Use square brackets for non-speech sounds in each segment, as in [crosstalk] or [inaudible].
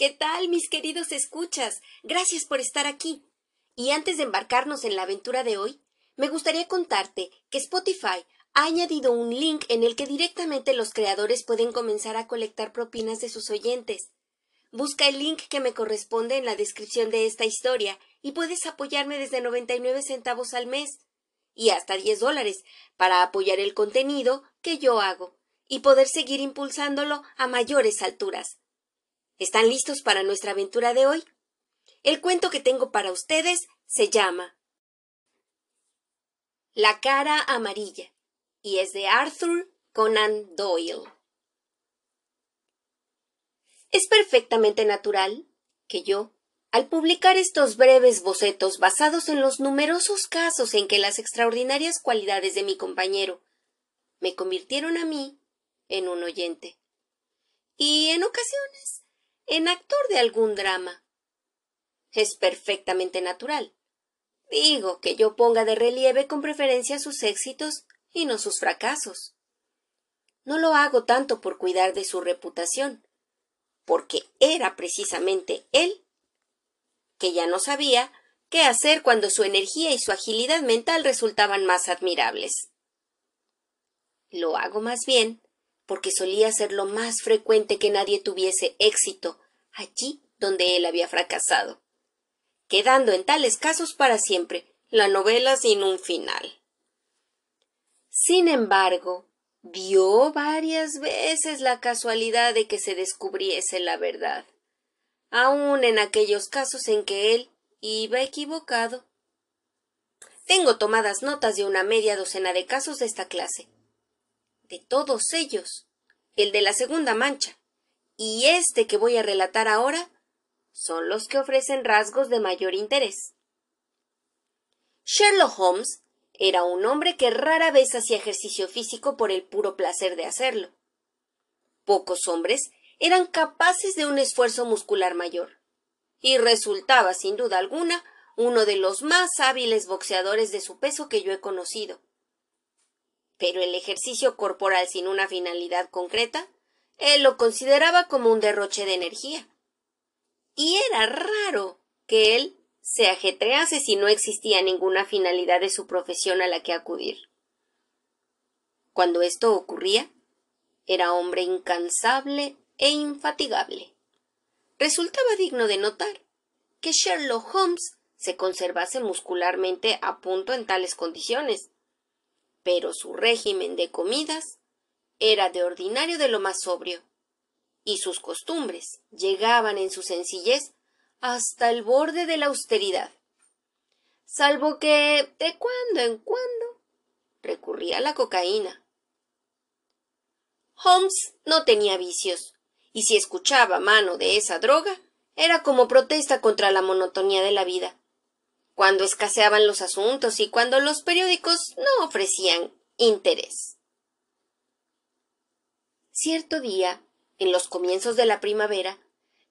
¿Qué tal, mis queridos escuchas? Gracias por estar aquí. Y antes de embarcarnos en la aventura de hoy, me gustaría contarte que Spotify ha añadido un link en el que directamente los creadores pueden comenzar a colectar propinas de sus oyentes. Busca el link que me corresponde en la descripción de esta historia y puedes apoyarme desde 99 centavos al mes y hasta 10 dólares para apoyar el contenido que yo hago y poder seguir impulsándolo a mayores alturas. ¿Están listos para nuestra aventura de hoy? El cuento que tengo para ustedes se llama La cara amarilla y es de Arthur Conan Doyle. Es perfectamente natural que yo, al publicar estos breves bocetos basados en los numerosos casos en que las extraordinarias cualidades de mi compañero me convirtieron a mí en un oyente, y en ocasiones en actor de algún drama. Es perfectamente natural. Digo que yo ponga de relieve con preferencia sus éxitos y no sus fracasos. No lo hago tanto por cuidar de su reputación, porque era precisamente él que ya no sabía qué hacer cuando su energía y su agilidad mental resultaban más admirables. Lo hago más bien porque solía ser lo más frecuente que nadie tuviese éxito allí donde él había fracasado, quedando en tales casos para siempre la novela sin un final. Sin embargo, dio varias veces la casualidad de que se descubriese la verdad, aun en aquellos casos en que él iba equivocado. Tengo tomadas notas de una media docena de casos de esta clase. De todos ellos, el de la segunda mancha y este que voy a relatar ahora son los que ofrecen rasgos de mayor interés. Sherlock Holmes era un hombre que rara vez hacía ejercicio físico por el puro placer de hacerlo. Pocos hombres eran capaces de un esfuerzo muscular mayor, y resultaba, sin duda alguna, uno de los más hábiles boxeadores de su peso que yo he conocido. Pero el ejercicio corporal sin una finalidad concreta, él lo consideraba como un derroche de energía. Y era raro que él se ajetrease si no existía ninguna finalidad de su profesión a la que acudir. Cuando esto ocurría, era hombre incansable e infatigable. Resultaba digno de notar que Sherlock Holmes se conservase muscularmente a punto en tales condiciones, pero su régimen de comidas era de ordinario de lo más sobrio, y sus costumbres llegaban en su sencillez hasta el borde de la austeridad, salvo que de cuando en cuando recurría a la cocaína. Holmes no tenía vicios, y si escuchaba mano de esa droga, era como protesta contra la monotonía de la vida, cuando escaseaban los asuntos y cuando los periódicos no ofrecían interés. Cierto día, en los comienzos de la primavera,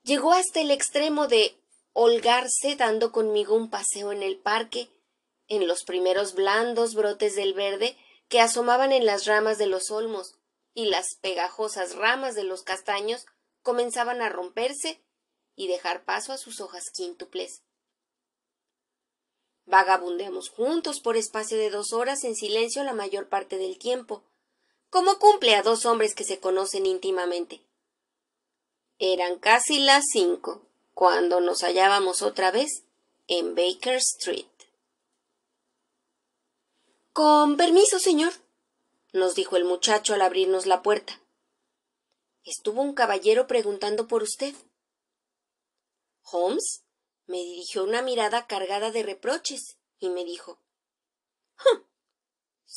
llegó hasta el extremo de holgarse dando conmigo un paseo en el parque, en los primeros blandos brotes del verde que asomaban en las ramas de los olmos, y las pegajosas ramas de los castaños comenzaban a romperse y dejar paso a sus hojas quíntuples. Vagabundeamos juntos por espacio de dos horas en silencio la mayor parte del tiempo, como cumple a dos hombres que se conocen íntimamente. Eran casi las cinco cuando nos hallábamos otra vez en Baker Street. Con permiso, señor, nos dijo el muchacho al abrirnos la puerta. Estuvo un caballero preguntando por usted. Holmes me dirigió una mirada cargada de reproches y me dijo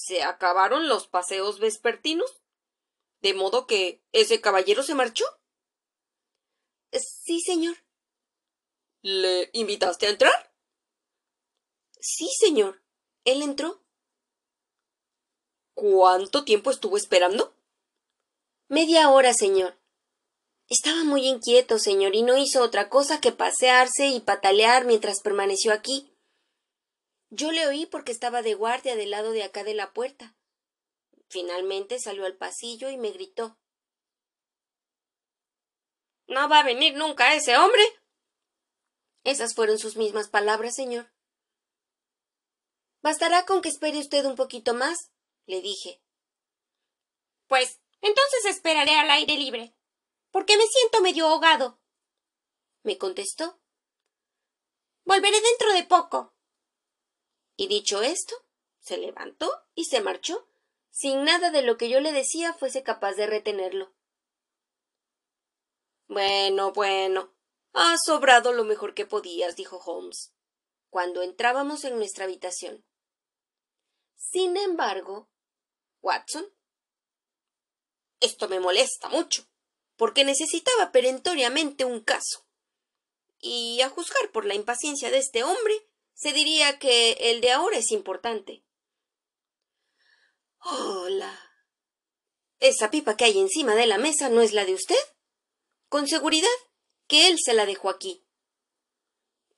¿Se acabaron los paseos vespertinos? ¿De modo que ese caballero se marchó? Sí, señor. ¿Le invitaste a entrar? Sí, señor. Él entró. ¿Cuánto tiempo estuvo esperando? Media hora, señor. Estaba muy inquieto, señor, y no hizo otra cosa que pasearse y patalear mientras permaneció aquí. Yo le oí porque estaba de guardia del lado de acá de la puerta. Finalmente salió al pasillo y me gritó ¿No va a venir nunca ese hombre? Esas fueron sus mismas palabras, señor. Bastará con que espere usted un poquito más, le dije. Pues entonces esperaré al aire libre, porque me siento medio ahogado. Me contestó. Volveré dentro de poco. Y dicho esto, se levantó y se marchó, sin nada de lo que yo le decía fuese capaz de retenerlo. Bueno, bueno. Has sobrado lo mejor que podías, dijo Holmes, cuando entrábamos en nuestra habitación. Sin embargo, Watson, esto me molesta mucho, porque necesitaba perentoriamente un caso. Y a juzgar por la impaciencia de este hombre, se diría que el de ahora es importante. Hola. Esa pipa que hay encima de la mesa no es la de usted. Con seguridad que él se la dejó aquí.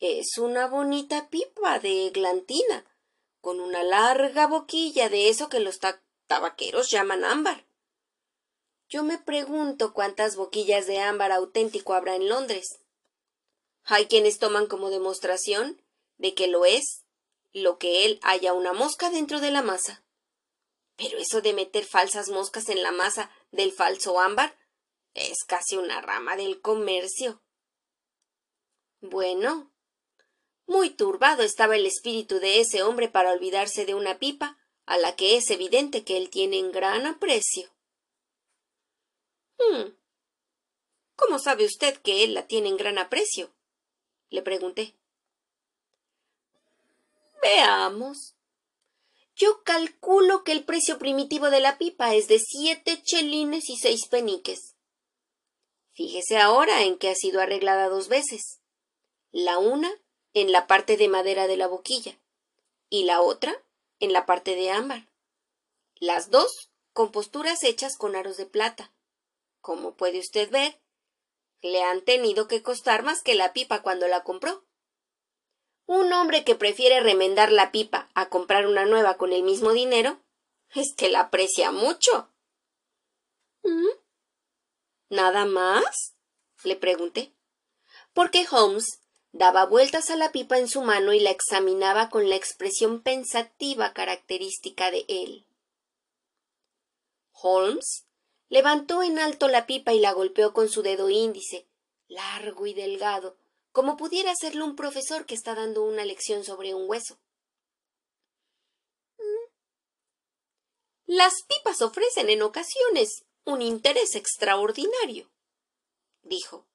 Es una bonita pipa de glantina, con una larga boquilla de eso que los tabaqueros llaman ámbar. Yo me pregunto cuántas boquillas de ámbar auténtico habrá en Londres. Hay quienes toman como demostración de que lo es lo que él haya una mosca dentro de la masa. Pero eso de meter falsas moscas en la masa del falso ámbar es casi una rama del comercio. Bueno, muy turbado estaba el espíritu de ese hombre para olvidarse de una pipa a la que es evidente que él tiene en gran aprecio. Hmm. ¿Cómo sabe usted que él la tiene en gran aprecio? le pregunté. Veamos. Yo calculo que el precio primitivo de la pipa es de siete chelines y seis peniques. Fíjese ahora en que ha sido arreglada dos veces. La una en la parte de madera de la boquilla y la otra en la parte de ámbar. Las dos con posturas hechas con aros de plata. Como puede usted ver, le han tenido que costar más que la pipa cuando la compró. Un hombre que prefiere remendar la pipa a comprar una nueva con el mismo dinero es que la aprecia mucho. ¿Mm? ¿Nada más? le pregunté. Porque Holmes daba vueltas a la pipa en su mano y la examinaba con la expresión pensativa característica de él. Holmes levantó en alto la pipa y la golpeó con su dedo índice, largo y delgado, como pudiera hacerlo un profesor que está dando una lección sobre un hueso. Mm. Las pipas ofrecen en ocasiones un interés extraordinario, dijo.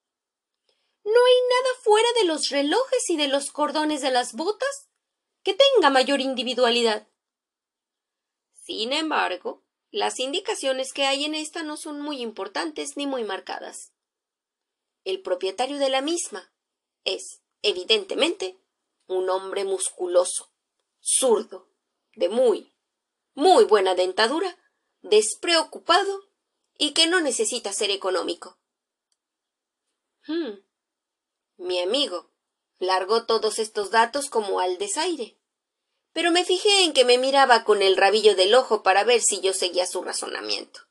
No hay nada fuera de los relojes y de los cordones de las botas que tenga mayor individualidad. Sin embargo, las indicaciones que hay en esta no son muy importantes ni muy marcadas. El propietario de la misma es, evidentemente, un hombre musculoso, zurdo, de muy, muy buena dentadura, despreocupado y que no necesita ser económico. Hmm. Mi amigo largó todos estos datos como al desaire, pero me fijé en que me miraba con el rabillo del ojo para ver si yo seguía su razonamiento.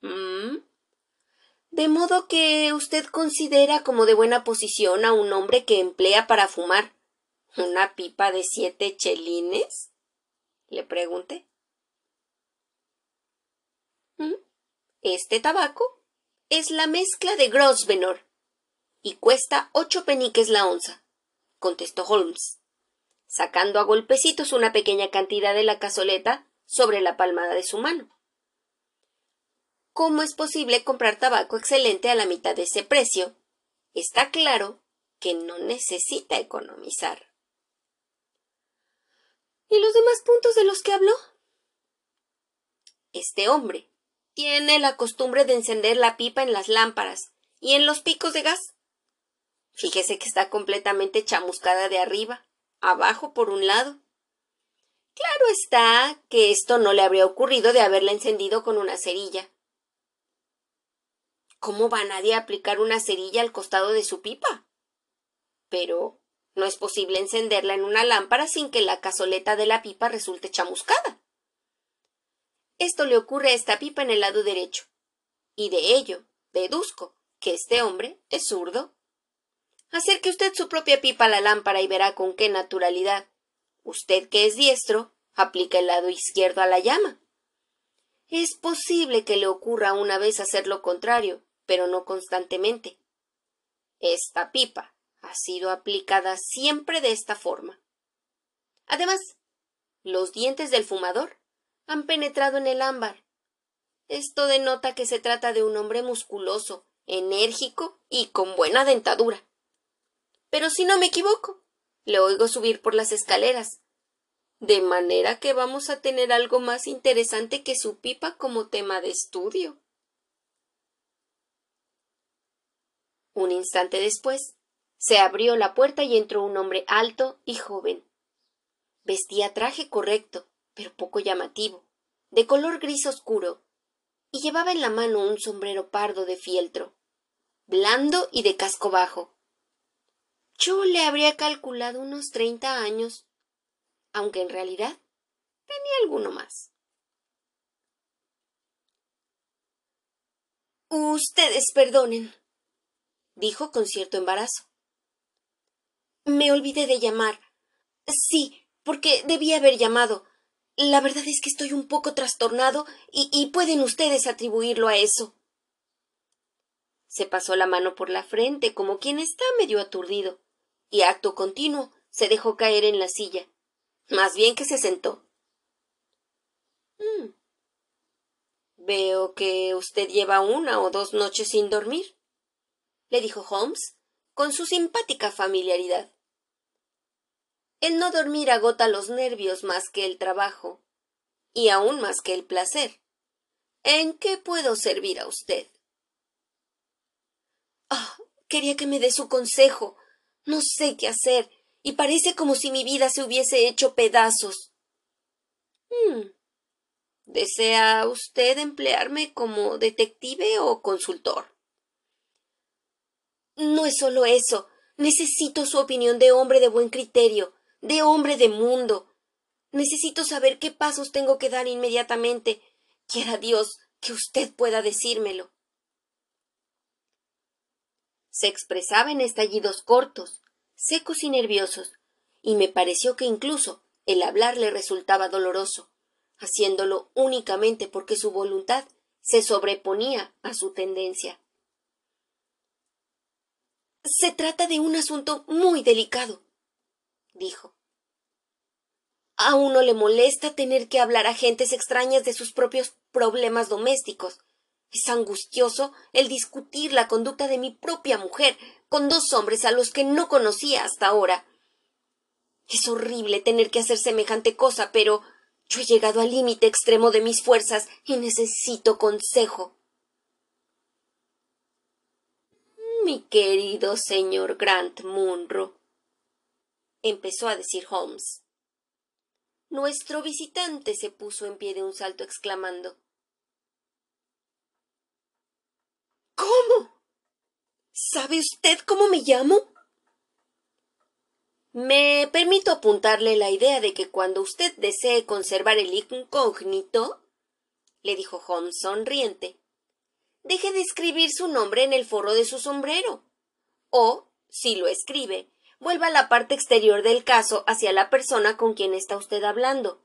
¿Mm? De modo que usted considera como de buena posición a un hombre que emplea para fumar una pipa de siete chelines? le pregunté. ¿Mm? Este tabaco es la mezcla de Grosvenor y cuesta ocho peniques la onza, contestó Holmes, sacando a golpecitos una pequeña cantidad de la cazoleta sobre la palmada de su mano. ¿Cómo es posible comprar tabaco excelente a la mitad de ese precio? Está claro que no necesita economizar. ¿Y los demás puntos de los que habló? Este hombre tiene la costumbre de encender la pipa en las lámparas y en los picos de gas. Fíjese que está completamente chamuscada de arriba, abajo por un lado. Claro está que esto no le habría ocurrido de haberla encendido con una cerilla. ¿Cómo va nadie a aplicar una cerilla al costado de su pipa? Pero no es posible encenderla en una lámpara sin que la cazoleta de la pipa resulte chamuscada. Esto le ocurre a esta pipa en el lado derecho, y de ello deduzco que este hombre es zurdo. Acerque usted su propia pipa a la lámpara y verá con qué naturalidad. Usted que es diestro, aplica el lado izquierdo a la llama. Es posible que le ocurra una vez hacer lo contrario, pero no constantemente. Esta pipa ha sido aplicada siempre de esta forma. Además, los dientes del fumador han penetrado en el ámbar. Esto denota que se trata de un hombre musculoso, enérgico y con buena dentadura. Pero si no me equivoco, le oigo subir por las escaleras. De manera que vamos a tener algo más interesante que su pipa como tema de estudio. Un instante después, se abrió la puerta y entró un hombre alto y joven. Vestía traje correcto, pero poco llamativo, de color gris oscuro, y llevaba en la mano un sombrero pardo de fieltro, blando y de casco bajo. Yo le habría calculado unos treinta años, aunque en realidad tenía alguno más. Ustedes perdonen, dijo con cierto embarazo. Me olvidé de llamar. Sí, porque debía haber llamado. La verdad es que estoy un poco trastornado y, pueden ustedes atribuirlo a eso. Se pasó la mano por la frente como quien está medio aturdido, y acto continuo se dejó caer en la silla. Más bien que se sentó. Mm. Veo que usted lleva una o dos noches sin dormir, le dijo Holmes, con su simpática familiaridad. El no dormir agota los nervios más que el trabajo, y aún más que el placer. ¿En qué puedo servir a usted? Ah, quería que me dé su consejo. No sé qué hacer, y parece como si mi vida se hubiese hecho pedazos. Hmm. ¿Desea usted emplearme como detective o consultor? No es solo eso. Necesito su opinión de hombre de buen criterio, de hombre de mundo. Necesito saber qué pasos tengo que dar inmediatamente. Quiera Dios que usted pueda decírmelo. Se expresaba en estallidos cortos, secos y nerviosos, y me pareció que incluso el hablar le resultaba doloroso, haciéndolo únicamente porque su voluntad se sobreponía a su tendencia. Se trata de un asunto muy delicado, dijo. A uno le molesta tener que hablar a gentes extrañas de sus propios problemas domésticos. Es angustioso el discutir la conducta de mi propia mujer con dos hombres a los que no conocía hasta ahora. Es horrible tener que hacer semejante cosa, pero yo he llegado al límite extremo de mis fuerzas y necesito consejo. Mi querido señor Grant Munro, empezó a decir Holmes. Nuestro visitante se puso en pie de un salto exclamando ¿Cómo? ¿Sabe usted cómo me llamo? Me permito apuntarle la idea de que cuando usted desee conservar el incógnito, le dijo Holmes sonriente, deje de escribir su nombre en el forro de su sombrero. O, si lo escribe, vuelva a la parte exterior del caso hacia la persona con quien está usted hablando.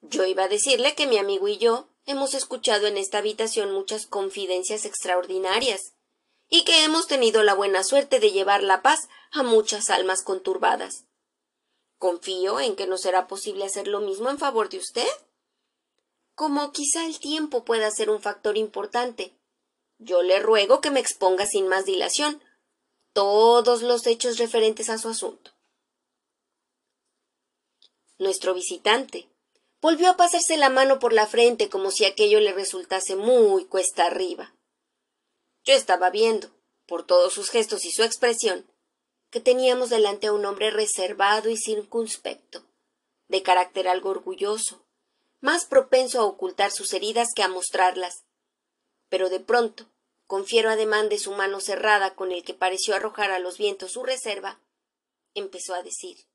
Yo iba a decirle que mi amigo y yo hemos escuchado en esta habitación muchas confidencias extraordinarias, y que hemos tenido la buena suerte de llevar la paz a muchas almas conturbadas. Confío en que no será posible hacer lo mismo en favor de usted. Como quizá el tiempo pueda ser un factor importante, yo le ruego que me exponga sin más dilación todos los hechos referentes a su asunto. Nuestro visitante volvió a pasarse la mano por la frente como si aquello le resultase muy cuesta arriba. Yo estaba viendo, por todos sus gestos y su expresión, que teníamos delante a un hombre reservado y circunspecto, de carácter algo orgulloso, más propenso a ocultar sus heridas que a mostrarlas. Pero de pronto, con fiero ademán de su mano cerrada con el que pareció arrojar a los vientos su reserva, empezó a decir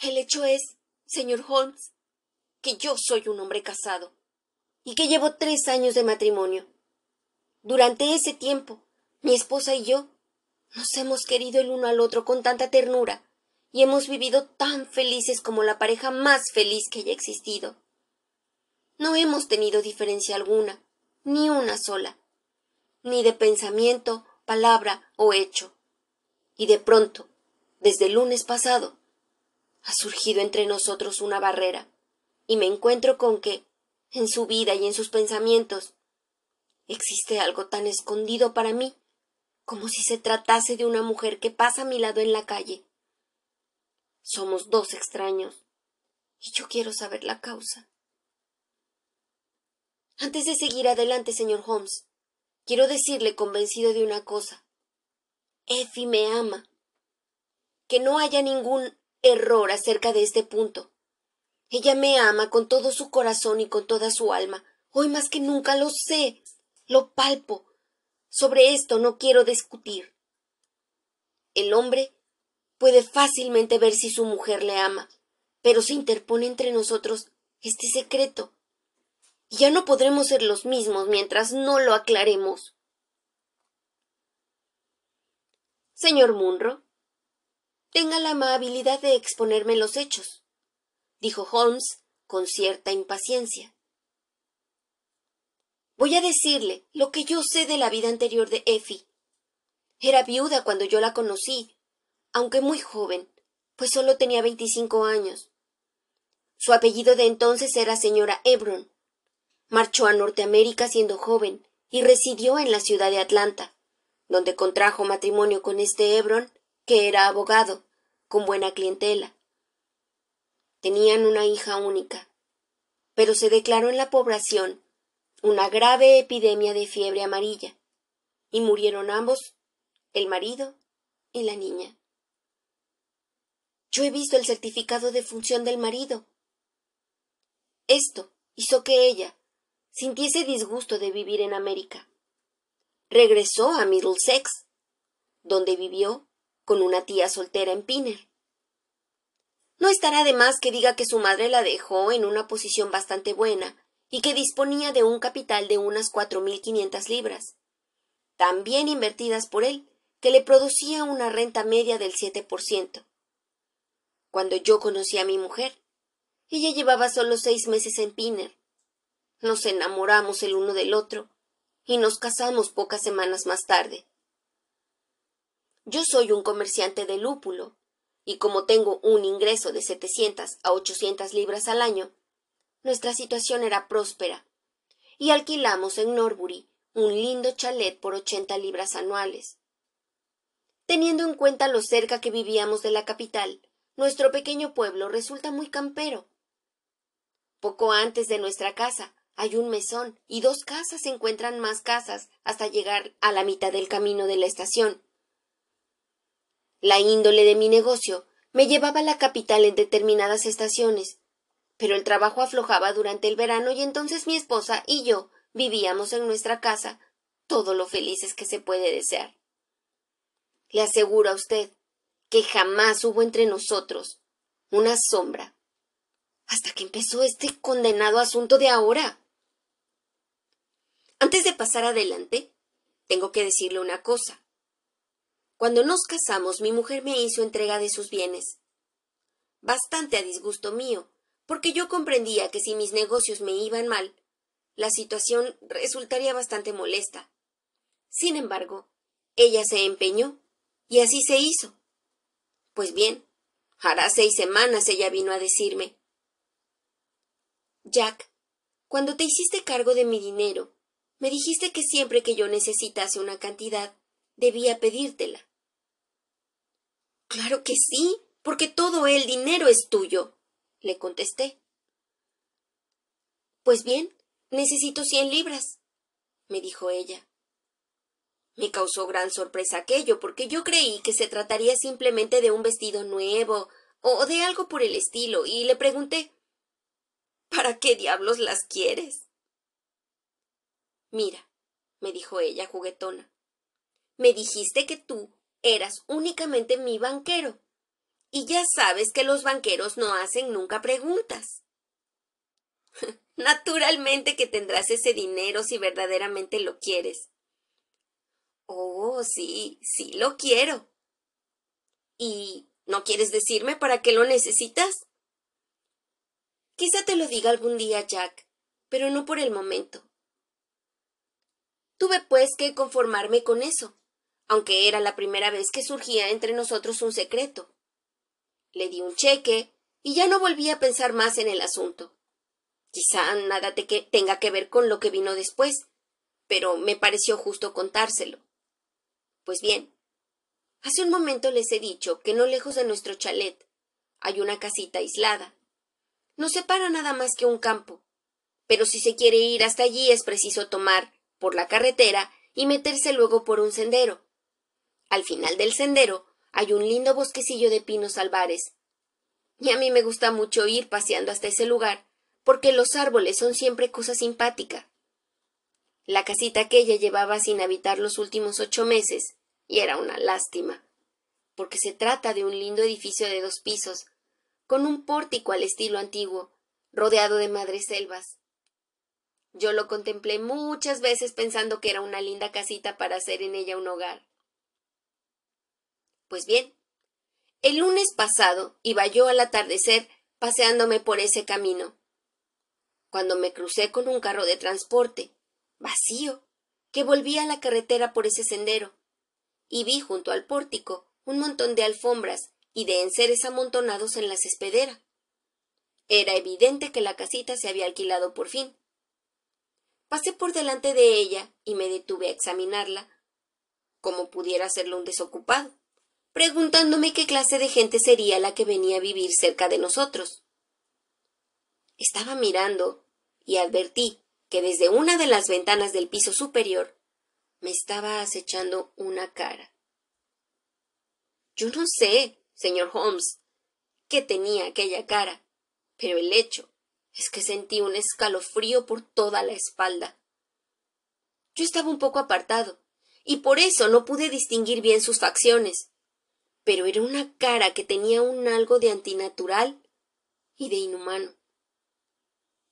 El hecho es, señor Holmes, que yo soy un hombre casado y que llevo tres años de matrimonio. Durante ese tiempo, mi esposa y yo nos hemos querido el uno al otro con tanta ternura y hemos vivido tan felices como la pareja más feliz que haya existido. No hemos tenido diferencia alguna, ni una sola, ni de pensamiento, palabra o hecho. Y de pronto, desde el lunes pasado, ha surgido entre nosotros una barrera, y me encuentro con que, en su vida y en sus pensamientos, existe algo tan escondido para mí como si se tratase de una mujer que pasa a mi lado en la calle. Somos dos extraños, y yo quiero saber la causa. Antes de seguir adelante, señor Holmes, quiero decirle convencido de una cosa. Effie me ama. Que no haya ningún error acerca de este punto. Ella me ama con todo su corazón y con toda su alma. Hoy más que nunca lo sé, lo palpo. Sobre esto no quiero discutir. El hombre puede fácilmente ver si su mujer le ama, pero se interpone entre nosotros este secreto. Y ya no podremos ser los mismos mientras no lo aclaremos. Señor Munro, tenga la amabilidad de exponerme los hechos, dijo Holmes con cierta impaciencia. Voy a decirle lo que yo sé de la vida anterior de Effie. Era viuda cuando yo la conocí, aunque muy joven, pues solo tenía veinticinco años. Su apellido de entonces era señora Hebron. Marchó a Norteamérica siendo joven y residió en la ciudad de Atlanta, donde contrajo matrimonio con este Hebron que era abogado, con buena clientela. Tenían una hija única, pero se declaró en la población una grave epidemia de fiebre amarilla, y murieron ambos, el marido y la niña. Yo he visto el certificado de función del marido. Esto hizo que ella sintiese disgusto de vivir en América. Regresó a Middlesex, donde vivió con una tía soltera en Pinner. No estará de más que diga que su madre la dejó en una posición bastante buena y que disponía de un capital de unas cuatro mil quinientas libras, tan bien invertidas por él, que le producía una renta media del siete por ciento. Cuando yo conocí a mi mujer, ella llevaba solo seis meses en Pinner. Nos enamoramos el uno del otro y nos casamos pocas semanas más tarde. Yo soy un comerciante de lúpulo, y como tengo un ingreso de setecientas a ochocientas libras al año, nuestra situación era próspera, y alquilamos en Norbury un lindo chalet por ochenta libras anuales. Teniendo en cuenta lo cerca que vivíamos de la capital, nuestro pequeño pueblo resulta muy campero. Poco antes de nuestra casa hay un mesón y dos casas se encuentran más casas hasta llegar a la mitad del camino de la estación. La índole de mi negocio me llevaba a la capital en determinadas estaciones, pero el trabajo aflojaba durante el verano y entonces mi esposa y yo vivíamos en nuestra casa todo lo felices que se puede desear. Le aseguro a usted que jamás hubo entre nosotros una sombra hasta que empezó este condenado asunto de ahora. Antes de pasar adelante, tengo que decirle una cosa. Cuando nos casamos, mi mujer me hizo entrega de sus bienes. Bastante a disgusto mío, porque yo comprendía que si mis negocios me iban mal, la situación resultaría bastante molesta. Sin embargo, ella se empeñó, y así se hizo. Pues bien, hará seis semanas ella vino a decirme Jack, cuando te hiciste cargo de mi dinero, me dijiste que siempre que yo necesitase una cantidad, debía pedírtela. Claro que sí, porque todo el dinero es tuyo, le contesté. Pues bien, necesito cien libras, me dijo ella. Me causó gran sorpresa aquello, porque yo creí que se trataría simplemente de un vestido nuevo o de algo por el estilo, y le pregunté ¿Para qué diablos las quieres? Mira, me dijo ella juguetona, me dijiste que tú eras únicamente mi banquero. Y ya sabes que los banqueros no hacen nunca preguntas. [laughs] Naturalmente que tendrás ese dinero si verdaderamente lo quieres. Oh, sí, sí lo quiero. ¿Y no quieres decirme para qué lo necesitas? Quizá te lo diga algún día, Jack, pero no por el momento. Tuve pues que conformarme con eso, aunque era la primera vez que surgía entre nosotros un secreto. Le di un cheque y ya no volví a pensar más en el asunto. Quizá nada tenga que ver con lo que vino después, pero me pareció justo contárselo. Pues bien, hace un momento les he dicho que no lejos de nuestro chalet hay una casita aislada. No separa nada más que un campo, pero si se quiere ir hasta allí es preciso tomar por la carretera y meterse luego por un sendero. Al final del sendero hay un lindo bosquecillo de pinos albares. Y a mí me gusta mucho ir paseando hasta ese lugar, porque los árboles son siempre cosa simpática. La casita aquella llevaba sin habitar los últimos ocho meses, y era una lástima, porque se trata de un lindo edificio de dos pisos, con un pórtico al estilo antiguo, rodeado de madreselvas. Yo lo contemplé muchas veces pensando que era una linda casita para hacer en ella un hogar. Pues bien, el lunes pasado iba yo al atardecer paseándome por ese camino, cuando me crucé con un carro de transporte, vacío, que volvía a la carretera por ese sendero, y vi junto al pórtico un montón de alfombras y de enseres amontonados en la cespedera. Era evidente que la casita se había alquilado por fin. Pasé por delante de ella y me detuve a examinarla, como pudiera hacerlo un desocupado, preguntándome qué clase de gente sería la que venía a vivir cerca de nosotros. Estaba mirando y advertí que desde una de las ventanas del piso superior me estaba acechando una cara. Yo no sé, señor Holmes, qué tenía aquella cara, pero el hecho es que sentí un escalofrío por toda la espalda. Yo estaba un poco apartado, y por eso no pude distinguir bien sus facciones, pero era una cara que tenía un algo de antinatural y de inhumano.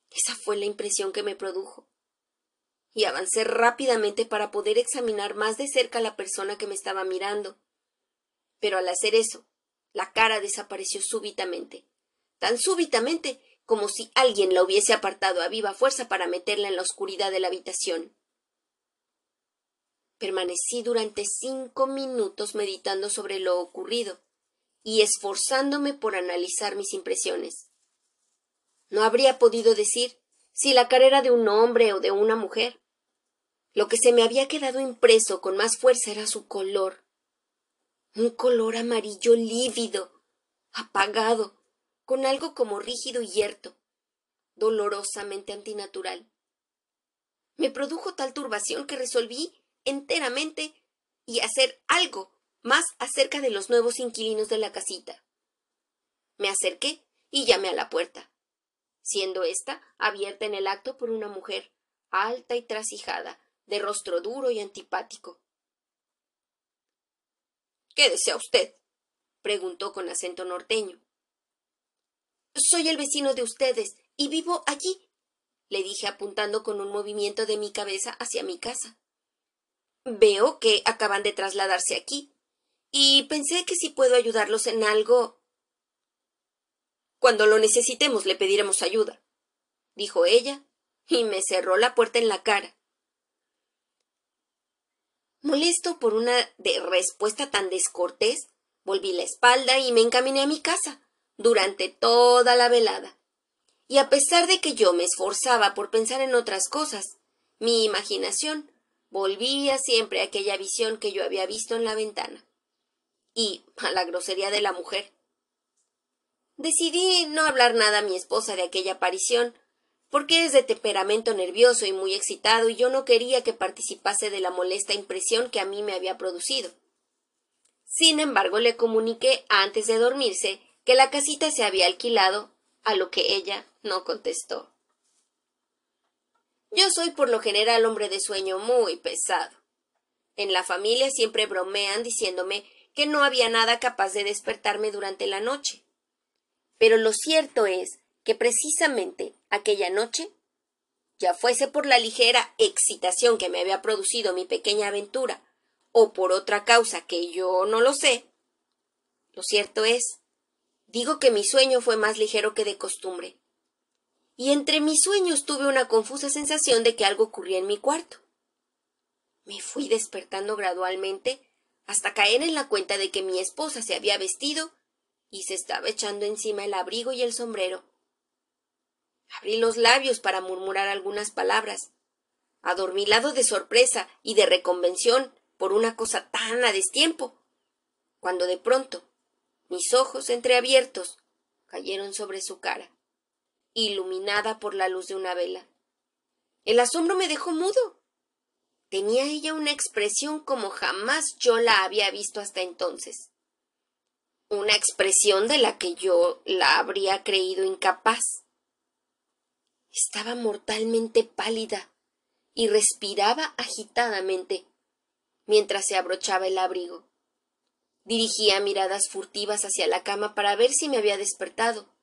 Esa fue la impresión que me produjo. Y avancé rápidamente para poder examinar más de cerca la persona que me estaba mirando. Pero al hacer eso, la cara desapareció súbitamente, tan súbitamente como si alguien la hubiese apartado a viva fuerza para meterla en la oscuridad de la habitación. Permanecí durante cinco minutos meditando sobre lo ocurrido y esforzándome por analizar mis impresiones. No habría podido decir si la cara era de un hombre o de una mujer. Lo que se me había quedado impreso con más fuerza era su color. Un color amarillo lívido, apagado, con algo como rígido y yerto, dolorosamente antinatural. Me produjo tal turbación que resolví enteramente y hacer algo más acerca de los nuevos inquilinos de la casita. Me acerqué y llamé a la puerta siendo ésta abierta en el acto por una mujer, alta y trasijada, de rostro duro y antipático. ¿Qué desea usted? preguntó con acento norteño. Soy el vecino de ustedes y vivo allí, le dije apuntando con un movimiento de mi cabeza hacia mi casa. Veo que acaban de trasladarse aquí, y pensé que si puedo ayudarlos en algo. Cuando lo necesitemos le pediremos ayuda, dijo ella, y me cerró la puerta en la cara. Molesto por una de respuesta tan descortés, volví la espalda y me encaminé a mi casa durante toda la velada. Y a pesar de que yo me esforzaba por pensar en otras cosas, mi imaginación volvía siempre a aquella visión que yo había visto en la ventana y a la grosería de la mujer Decidí no hablar nada a mi esposa de aquella aparición, porque es de temperamento nervioso y muy excitado y yo no quería que participase de la molesta impresión que a mí me había producido. Sin embargo, le comuniqué antes de dormirse que la casita se había alquilado, a lo que ella no contestó. Yo soy por lo general hombre de sueño muy pesado. En la familia siempre bromean diciéndome que no había nada capaz de despertarme durante la noche. Pero lo cierto es que precisamente aquella noche, ya fuese por la ligera excitación que me había producido mi pequeña aventura, o por otra causa que yo no lo sé, lo cierto es, digo que mi sueño fue más ligero que de costumbre. Y entre mis sueños tuve una confusa sensación de que algo ocurría en mi cuarto. Me fui despertando gradualmente hasta caer en la cuenta de que mi esposa se había vestido y se estaba echando encima el abrigo y el sombrero. Abrí los labios para murmurar algunas palabras, adormilado de sorpresa y de reconvención por una cosa tan a destiempo, cuando de pronto mis ojos entreabiertos cayeron sobre su cara, iluminada por la luz de una vela. El asombro me dejó mudo. Tenía ella una expresión como jamás yo la había visto hasta entonces. Una expresión de la que yo la habría creído incapaz. Estaba mortalmente pálida y respiraba agitadamente mientras se abrochaba el abrigo. Dirigía miradas furtivas hacia la cama para ver si me había despertado.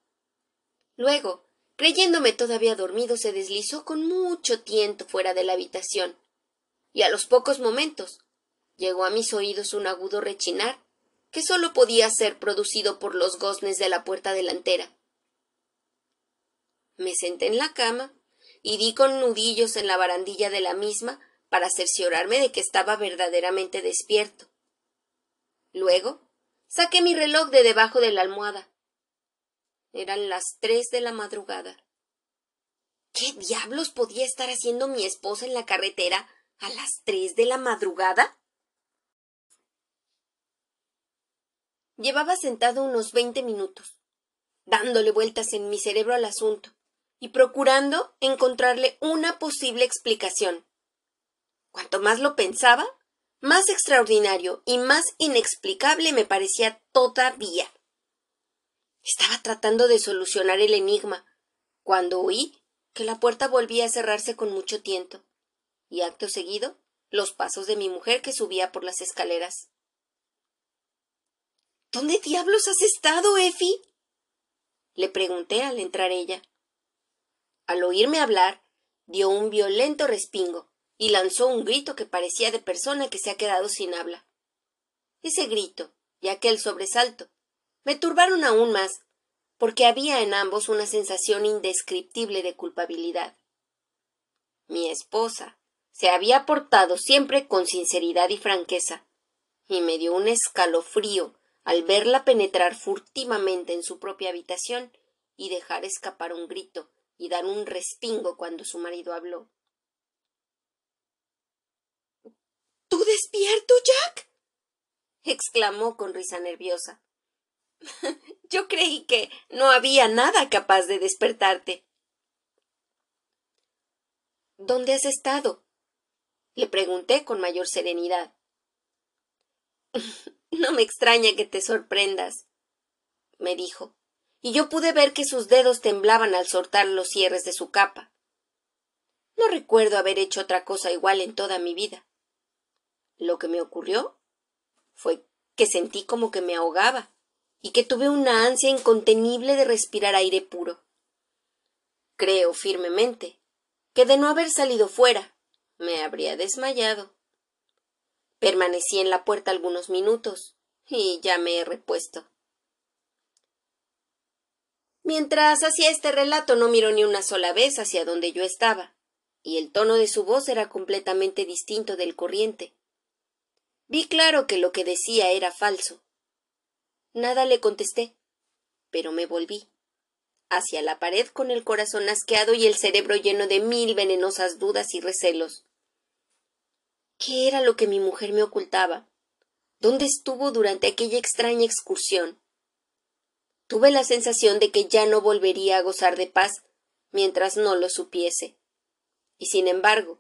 Luego, creyéndome todavía dormido, se deslizó con mucho tiento fuera de la habitación y a los pocos momentos llegó a mis oídos un agudo rechinar que sólo podía ser producido por los goznes de la puerta delantera. Me senté en la cama y di con nudillos en la barandilla de la misma para cerciorarme de que estaba verdaderamente despierto. Luego saqué mi reloj de debajo de la almohada. Eran las tres de la madrugada. ¿Qué diablos podía estar haciendo mi esposa en la carretera ¿A las tres de la madrugada? Llevaba sentado unos veinte minutos, dándole vueltas en mi cerebro al asunto y procurando encontrarle una posible explicación. Cuanto más lo pensaba, más extraordinario y más inexplicable me parecía todavía. Estaba tratando de solucionar el enigma, cuando oí que la puerta volvía a cerrarse con mucho tiento y acto seguido los pasos de mi mujer que subía por las escaleras. ¿Dónde diablos has estado, Effie? le pregunté al entrar ella. Al oírme hablar, dio un violento respingo y lanzó un grito que parecía de persona que se ha quedado sin habla. Ese grito y aquel sobresalto me turbaron aún más, porque había en ambos una sensación indescriptible de culpabilidad. Mi esposa, se había portado siempre con sinceridad y franqueza, y me dio un escalofrío al verla penetrar furtivamente en su propia habitación y dejar escapar un grito y dar un respingo cuando su marido habló. ¿Tú despierto, Jack? exclamó con risa nerviosa. [laughs] Yo creí que no había nada capaz de despertarte. ¿Dónde has estado? Le pregunté con mayor serenidad. [laughs] No me extraña que te sorprendas, me dijo, y yo pude ver que sus dedos temblaban al soltar los cierres de su capa. No recuerdo haber hecho otra cosa igual en toda mi vida. Lo que me ocurrió fue que sentí como que me ahogaba y que tuve una ansia incontenible de respirar aire puro. Creo firmemente que de no haber salido fuera me habría desmayado. Permanecí en la puerta algunos minutos y ya me he repuesto. Mientras hacía este relato no miró ni una sola vez hacia donde yo estaba, y el tono de su voz era completamente distinto del corriente. Vi claro que lo que decía era falso. Nada le contesté, pero me volví hacia la pared con el corazón asqueado y el cerebro lleno de mil venenosas dudas y recelos. ¿Qué era lo que mi mujer me ocultaba? ¿Dónde estuvo durante aquella extraña excursión? Tuve la sensación de que ya no volvería a gozar de paz mientras no lo supiese. Y sin embargo,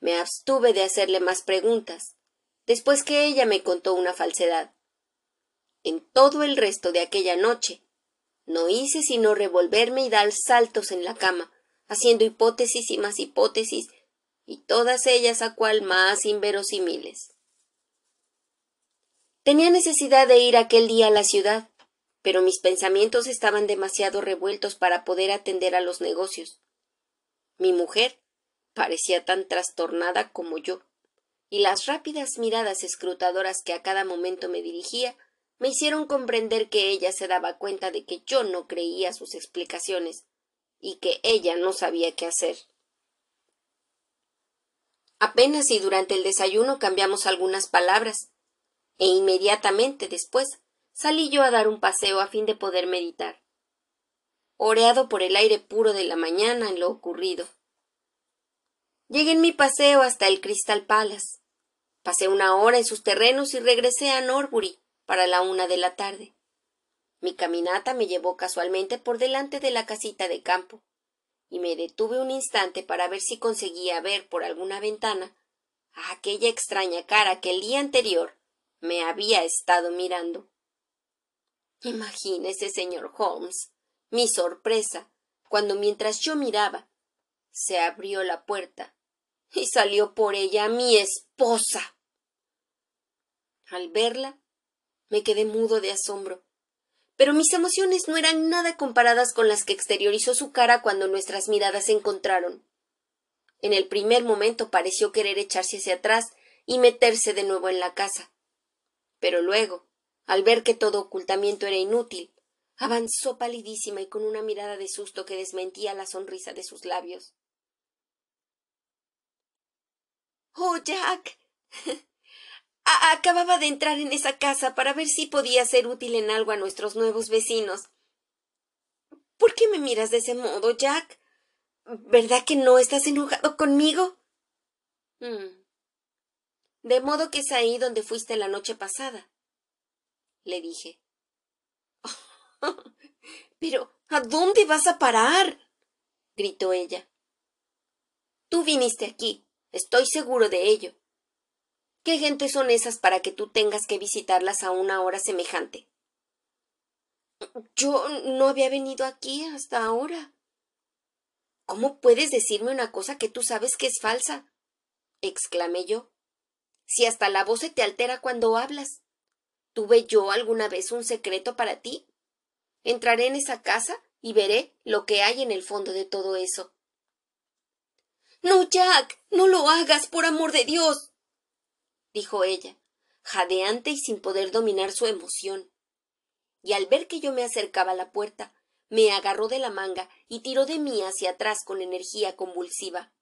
me abstuve de hacerle más preguntas, después que ella me contó una falsedad. En todo el resto de aquella noche, no hice sino revolverme y dar saltos en la cama, haciendo hipótesis y más hipótesis y todas ellas a cual más inverosímiles. Tenía necesidad de ir aquel día a la ciudad, pero mis pensamientos estaban demasiado revueltos para poder atender a los negocios. Mi mujer parecía tan trastornada como yo, y las rápidas miradas escrutadoras que a cada momento me dirigía me hicieron comprender que ella se daba cuenta de que yo no creía sus explicaciones y que ella no sabía qué hacer. Apenas y durante el desayuno cambiamos algunas palabras, e inmediatamente después salí yo a dar un paseo a fin de poder meditar, oreado por el aire puro de la mañana en lo ocurrido. Llegué en mi paseo hasta el Crystal Palace. Pasé una hora en sus terrenos y regresé a Norbury para la una de la tarde. Mi caminata me llevó casualmente por delante de la casita de campo, y me detuve un instante para ver si conseguía ver por alguna ventana a aquella extraña cara que el día anterior me había estado mirando. Imagínese, señor Holmes, mi sorpresa cuando mientras yo miraba se abrió la puerta y salió por ella mi esposa. Al verla, me quedé mudo de asombro. Pero mis emociones no eran nada comparadas con las que exteriorizó su cara cuando nuestras miradas se encontraron. En el primer momento pareció querer echarse hacia atrás y meterse de nuevo en la casa. Pero luego, al ver que todo ocultamiento era inútil, avanzó palidísima y con una mirada de susto que desmentía la sonrisa de sus labios. Oh, Jack. [laughs] acababa de entrar en esa casa para ver si podía ser útil en algo a nuestros nuevos vecinos. ¿Por qué me miras de ese modo, Jack? ¿Verdad que no estás enojado conmigo? Mm. De modo que es ahí donde fuiste la noche pasada, le dije. [laughs] Pero, ¿a dónde vas a parar? gritó ella. Tú viniste aquí, Estoy seguro de ello. ¿Qué gente son esas para que tú tengas que visitarlas a una hora semejante? Yo no había venido aquí hasta ahora. ¿Cómo puedes decirme una cosa que tú sabes que es falsa? exclamé yo. Si hasta la voz se te altera cuando hablas. ¿Tuve yo alguna vez un secreto para ti? Entraré en esa casa y veré lo que hay en el fondo de todo eso. No, Jack, no lo hagas, por amor de Dios. dijo ella, jadeante y sin poder dominar su emoción. Y al ver que yo me acercaba a la puerta, me agarró de la manga y tiró de mí hacia atrás con energía convulsiva.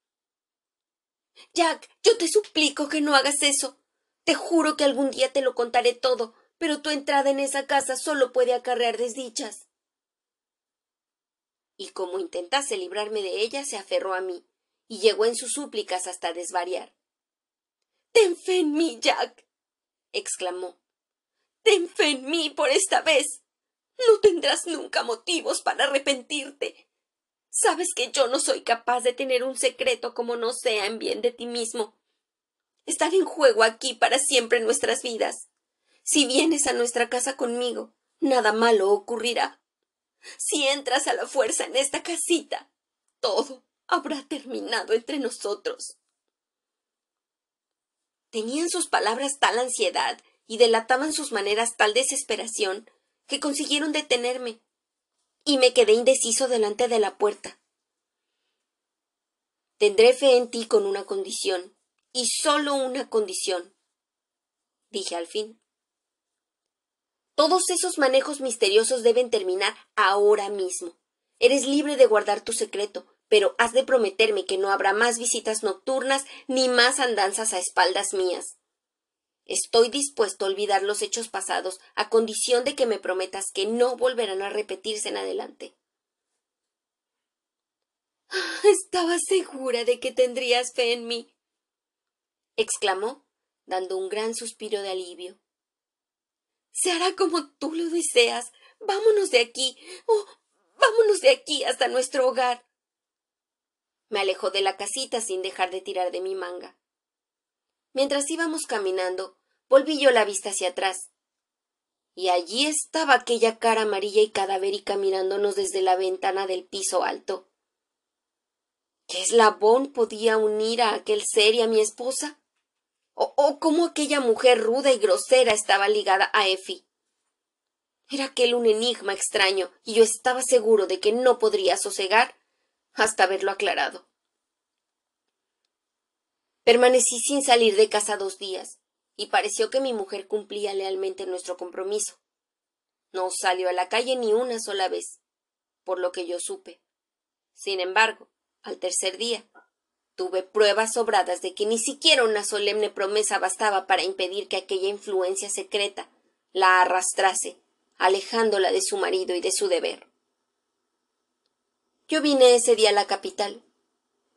Jack, yo te suplico que no hagas eso. Te juro que algún día te lo contaré todo, pero tu entrada en esa casa solo puede acarrear desdichas. Y como intentase librarme de ella, se aferró a mí, y llegó en sus súplicas hasta desvariar. Ten fe en mí, Jack. exclamó. Ten fe en mí por esta vez. No tendrás nunca motivos para arrepentirte. Sabes que yo no soy capaz de tener un secreto como no sea en bien de ti mismo. Estar en juego aquí para siempre nuestras vidas. Si vienes a nuestra casa conmigo, nada malo ocurrirá. Si entras a la fuerza en esta casita, todo, habrá terminado entre nosotros. Tenían sus palabras tal ansiedad y delataban sus maneras tal desesperación que consiguieron detenerme, y me quedé indeciso delante de la puerta. Tendré fe en ti con una condición, y solo una condición, dije al fin. Todos esos manejos misteriosos deben terminar ahora mismo. Eres libre de guardar tu secreto, pero has de prometerme que no habrá más visitas nocturnas ni más andanzas a espaldas mías. Estoy dispuesto a olvidar los hechos pasados a condición de que me prometas que no volverán a repetirse en adelante. Estaba segura de que tendrías fe en mí. exclamó, dando un gran suspiro de alivio. Se hará como tú lo deseas. Vámonos de aquí. Oh, vámonos de aquí hasta nuestro hogar. Me alejó de la casita sin dejar de tirar de mi manga. Mientras íbamos caminando, volví yo la vista hacia atrás. Y allí estaba aquella cara amarilla y cadavérica mirándonos desde la ventana del piso alto. ¿Qué eslabón podía unir a aquel ser y a mi esposa? ¿O, o cómo aquella mujer ruda y grosera estaba ligada a Effie? Era aquel un enigma extraño, y yo estaba seguro de que no podría sosegar hasta verlo aclarado. Permanecí sin salir de casa dos días, y pareció que mi mujer cumplía lealmente nuestro compromiso. No salió a la calle ni una sola vez, por lo que yo supe. Sin embargo, al tercer día, tuve pruebas sobradas de que ni siquiera una solemne promesa bastaba para impedir que aquella influencia secreta la arrastrase, alejándola de su marido y de su deber. Yo vine ese día a la capital,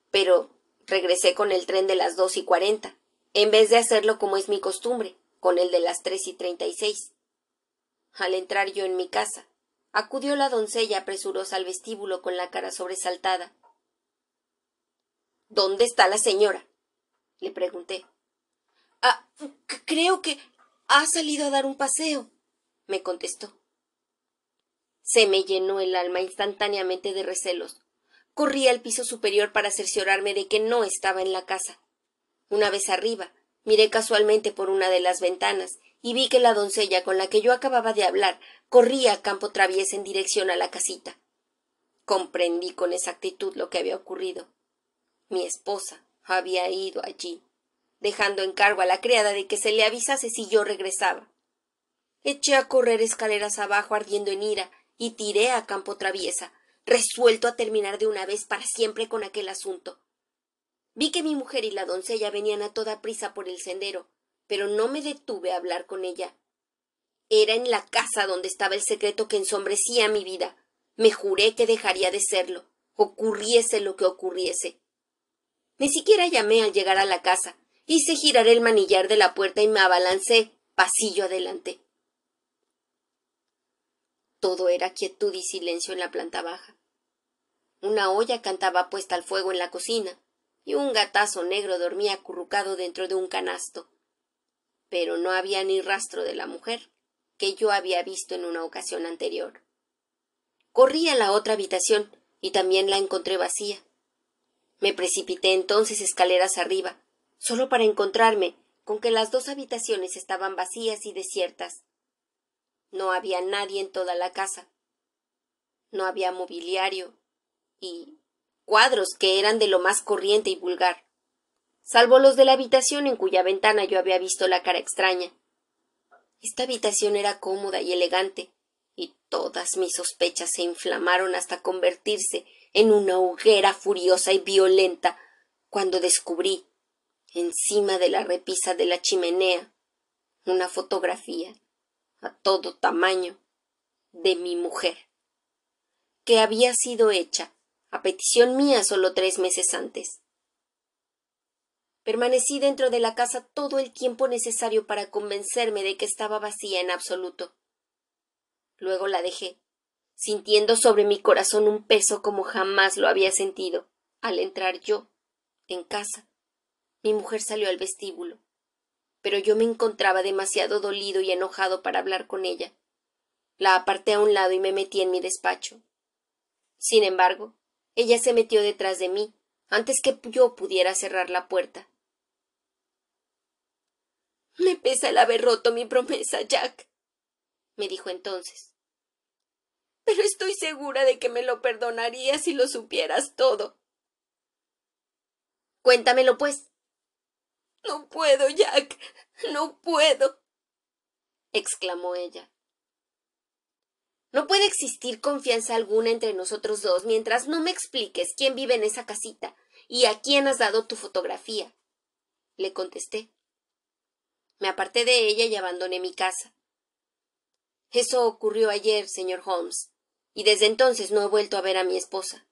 pero regresé con el tren de las dos y cuarenta, en vez de hacerlo como es mi costumbre, con el de las tres y treinta y seis. Al entrar yo en mi casa, acudió la doncella presurosa al vestíbulo con la cara sobresaltada. ¿Dónde está la señora? le pregunté. Ah, creo que ha salido a dar un paseo, me contestó. Se me llenó el alma instantáneamente de recelos. Corrí al piso superior para cerciorarme de que no estaba en la casa. Una vez arriba, miré casualmente por una de las ventanas y vi que la doncella con la que yo acababa de hablar corría a campo traviesa en dirección a la casita. Comprendí con exactitud lo que había ocurrido. Mi esposa había ido allí, dejando encargo a la criada de que se le avisase si yo regresaba. Eché a correr escaleras abajo ardiendo en ira y tiré a campo traviesa, resuelto a terminar de una vez para siempre con aquel asunto. Vi que mi mujer y la doncella venían a toda prisa por el sendero, pero no me detuve a hablar con ella. Era en la casa donde estaba el secreto que ensombrecía mi vida. Me juré que dejaría de serlo, ocurriese lo que ocurriese. Ni siquiera llamé al llegar a la casa. Hice girar el manillar de la puerta y me abalancé pasillo adelante. Todo era quietud y silencio en la planta baja. Una olla cantaba puesta al fuego en la cocina, y un gatazo negro dormía acurrucado dentro de un canasto. Pero no había ni rastro de la mujer que yo había visto en una ocasión anterior. Corrí a la otra habitación y también la encontré vacía. Me precipité entonces escaleras arriba, solo para encontrarme con que las dos habitaciones estaban vacías y desiertas. No había nadie en toda la casa. No había mobiliario y cuadros que eran de lo más corriente y vulgar, salvo los de la habitación en cuya ventana yo había visto la cara extraña. Esta habitación era cómoda y elegante, y todas mis sospechas se inflamaron hasta convertirse en una hoguera furiosa y violenta cuando descubrí, encima de la repisa de la chimenea, una fotografía a todo tamaño de mi mujer, que había sido hecha a petición mía solo tres meses antes. Permanecí dentro de la casa todo el tiempo necesario para convencerme de que estaba vacía en absoluto. Luego la dejé, sintiendo sobre mi corazón un peso como jamás lo había sentido al entrar yo en casa. Mi mujer salió al vestíbulo pero yo me encontraba demasiado dolido y enojado para hablar con ella. La aparté a un lado y me metí en mi despacho. Sin embargo, ella se metió detrás de mí antes que yo pudiera cerrar la puerta. Me pesa el haber roto mi promesa, Jack, me dijo entonces. Pero estoy segura de que me lo perdonarías si lo supieras todo. Cuéntamelo, pues. No puedo, Jack. No puedo. exclamó ella. No puede existir confianza alguna entre nosotros dos mientras no me expliques quién vive en esa casita y a quién has dado tu fotografía. Le contesté. Me aparté de ella y abandoné mi casa. Eso ocurrió ayer, señor Holmes, y desde entonces no he vuelto a ver a mi esposa.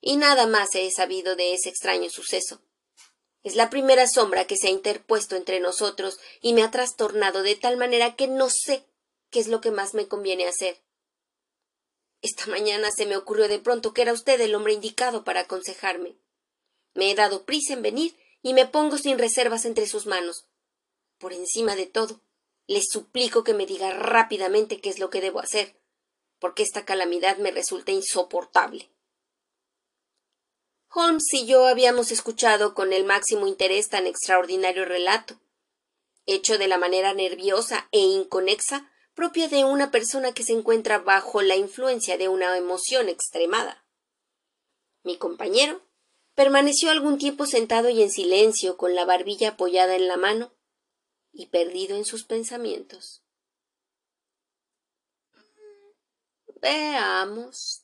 Y nada más he sabido de ese extraño suceso. Es la primera sombra que se ha interpuesto entre nosotros y me ha trastornado de tal manera que no sé qué es lo que más me conviene hacer. Esta mañana se me ocurrió de pronto que era usted el hombre indicado para aconsejarme. Me he dado prisa en venir y me pongo sin reservas entre sus manos. Por encima de todo, le suplico que me diga rápidamente qué es lo que debo hacer, porque esta calamidad me resulta insoportable. Holmes y yo habíamos escuchado con el máximo interés tan extraordinario relato, hecho de la manera nerviosa e inconexa propia de una persona que se encuentra bajo la influencia de una emoción extremada. Mi compañero permaneció algún tiempo sentado y en silencio, con la barbilla apoyada en la mano y perdido en sus pensamientos. Veamos,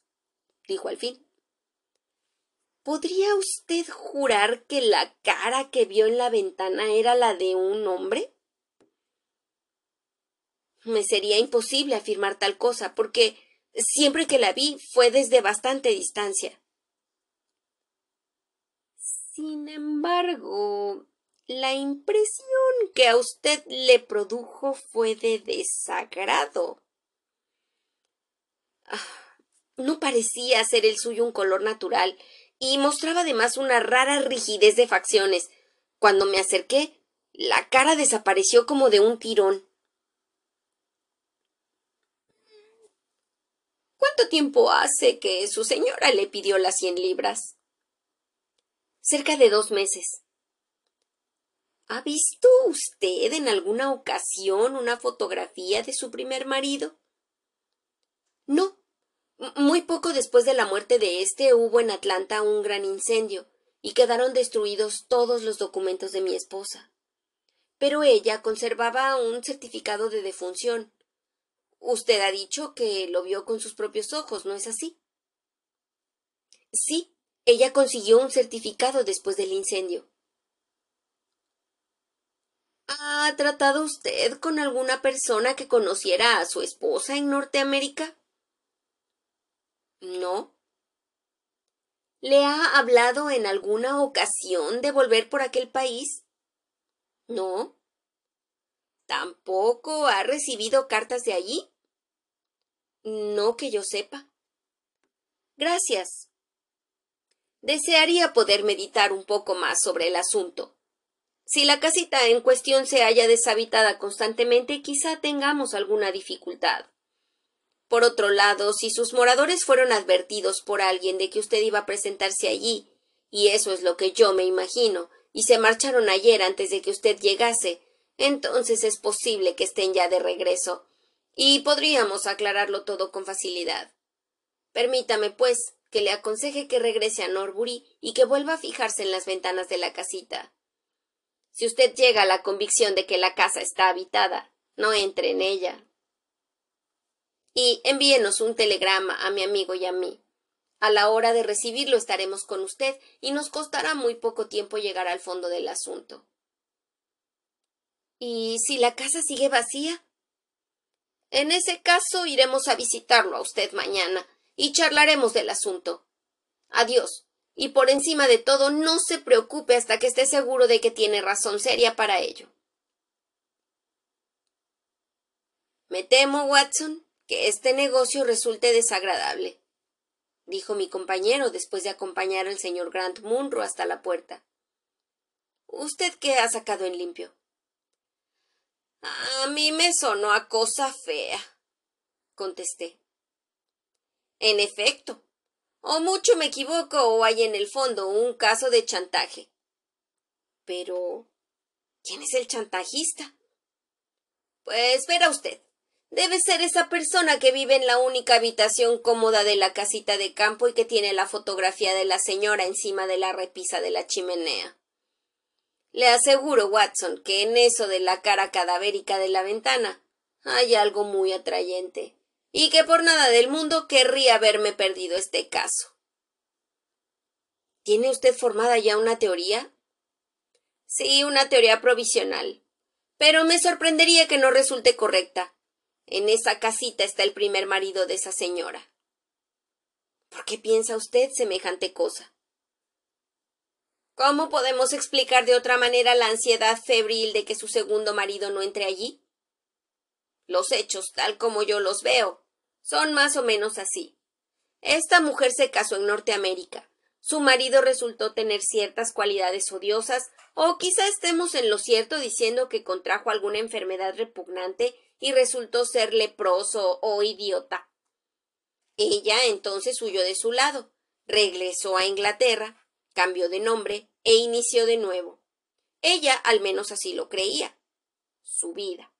dijo al fin. ¿Podría usted jurar que la cara que vio en la ventana era la de un hombre? Me sería imposible afirmar tal cosa, porque siempre que la vi fue desde bastante distancia. Sin embargo, la impresión que a usted le produjo fue de desagrado. Ah, no parecía ser el suyo un color natural, y mostraba además una rara rigidez de facciones. Cuando me acerqué, la cara desapareció como de un tirón. ¿Cuánto tiempo hace que su señora le pidió las cien libras? Cerca de dos meses. ¿Ha visto usted en alguna ocasión una fotografía de su primer marido? No, muy poco después de la muerte de éste hubo en Atlanta un gran incendio y quedaron destruidos todos los documentos de mi esposa. Pero ella conservaba un certificado de defunción. Usted ha dicho que lo vio con sus propios ojos, ¿no es así? Sí, ella consiguió un certificado después del incendio. ¿Ha tratado usted con alguna persona que conociera a su esposa en Norteamérica? No. ¿Le ha hablado en alguna ocasión de volver por aquel país? No. ¿Tampoco ha recibido cartas de allí? No que yo sepa. Gracias. Desearía poder meditar un poco más sobre el asunto. Si la casita en cuestión se halla deshabitada constantemente, quizá tengamos alguna dificultad. Por otro lado, si sus moradores fueron advertidos por alguien de que usted iba a presentarse allí, y eso es lo que yo me imagino, y se marcharon ayer antes de que usted llegase, entonces es posible que estén ya de regreso, y podríamos aclararlo todo con facilidad. Permítame, pues, que le aconseje que regrese a Norbury y que vuelva a fijarse en las ventanas de la casita. Si usted llega a la convicción de que la casa está habitada, no entre en ella y envíenos un telegrama a mi amigo y a mí. A la hora de recibirlo estaremos con usted y nos costará muy poco tiempo llegar al fondo del asunto. ¿Y si la casa sigue vacía? En ese caso iremos a visitarlo a usted mañana y charlaremos del asunto. Adiós. Y por encima de todo, no se preocupe hasta que esté seguro de que tiene razón seria para ello. Me temo, Watson, que este negocio resulte desagradable, dijo mi compañero después de acompañar al señor Grant Munro hasta la puerta. ¿Usted qué ha sacado en limpio? A mí me sonó a cosa fea, contesté. En efecto, o mucho me equivoco o hay en el fondo un caso de chantaje. Pero. ¿quién es el chantajista? Pues verá usted. Debe ser esa persona que vive en la única habitación cómoda de la casita de campo y que tiene la fotografía de la señora encima de la repisa de la chimenea. Le aseguro, Watson, que en eso de la cara cadavérica de la ventana hay algo muy atrayente, y que por nada del mundo querría haberme perdido este caso. ¿Tiene usted formada ya una teoría? Sí, una teoría provisional. Pero me sorprendería que no resulte correcta. En esa casita está el primer marido de esa señora. ¿Por qué piensa usted semejante cosa? ¿Cómo podemos explicar de otra manera la ansiedad febril de que su segundo marido no entre allí? Los hechos, tal como yo los veo, son más o menos así. Esta mujer se casó en Norteamérica. Su marido resultó tener ciertas cualidades odiosas, o quizá estemos en lo cierto diciendo que contrajo alguna enfermedad repugnante y resultó ser leproso o idiota. Ella entonces huyó de su lado, regresó a Inglaterra, cambió de nombre e inició de nuevo. Ella al menos así lo creía. Su vida.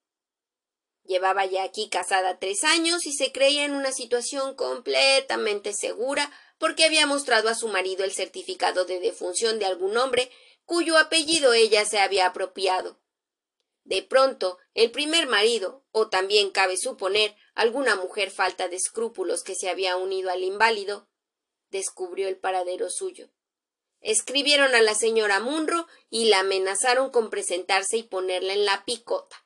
Llevaba ya aquí casada tres años y se creía en una situación completamente segura porque había mostrado a su marido el certificado de defunción de algún hombre cuyo apellido ella se había apropiado. De pronto, el primer marido, o también cabe suponer alguna mujer falta de escrúpulos que se había unido al inválido, descubrió el paradero suyo. Escribieron a la señora Munro y la amenazaron con presentarse y ponerla en la picota.